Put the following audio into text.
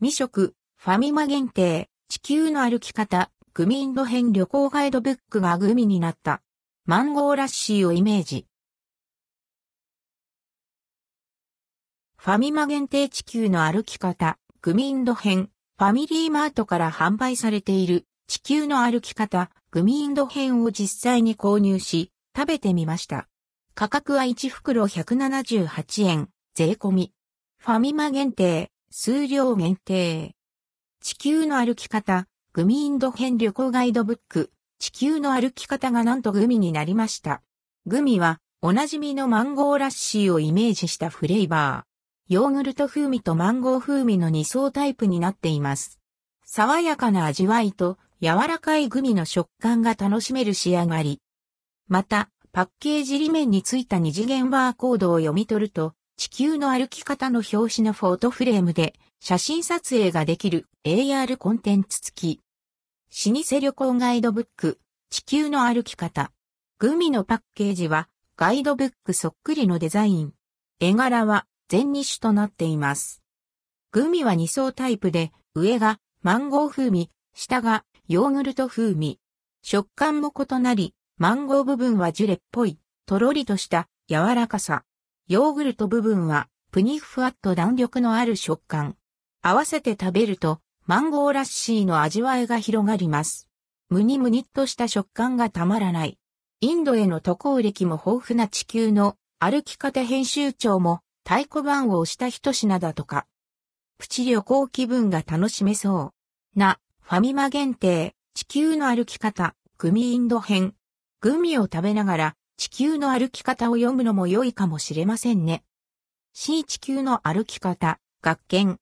未食、ファミマ限定、地球の歩き方、グミインド編旅行ガイドブックがグミになった。マンゴーラッシーをイメージ。ファミマ限定地球の歩き方、グミインド編、ファミリーマートから販売されている地球の歩き方、グミインド編を実際に購入し、食べてみました。価格は1袋178円、税込み。ファミマ限定、数量限定。地球の歩き方、グミインド編旅行ガイドブック、地球の歩き方がなんとグミになりました。グミは、おなじみのマンゴーラッシーをイメージしたフレーバー。ヨーグルト風味とマンゴー風味の2層タイプになっています。爽やかな味わいと柔らかいグミの食感が楽しめる仕上がり。また、パッケージ裏面についた二次元バーコードを読み取ると、地球の歩き方の表紙のフォートフレームで写真撮影ができる AR コンテンツ付き。老舗旅行ガイドブック、地球の歩き方。グミのパッケージはガイドブックそっくりのデザイン。絵柄は全2種となっています。グミは2層タイプで、上がマンゴー風味、下がヨーグルト風味。食感も異なり、マンゴー部分はジュレっぽい、とろりとした柔らかさ。ヨーグルト部分はプニフワッと弾力のある食感。合わせて食べるとマンゴーラッシーの味わいが広がります。ムニムニっとした食感がたまらない。インドへの渡航歴も豊富な地球の歩き方編集長も太鼓判を押した一品だとか。プチ旅行気分が楽しめそう。な、ファミマ限定、地球の歩き方、グミインド編。グミを食べながら地球の歩き方を読むのも良いかもしれませんね。C 地球の歩き方、学研。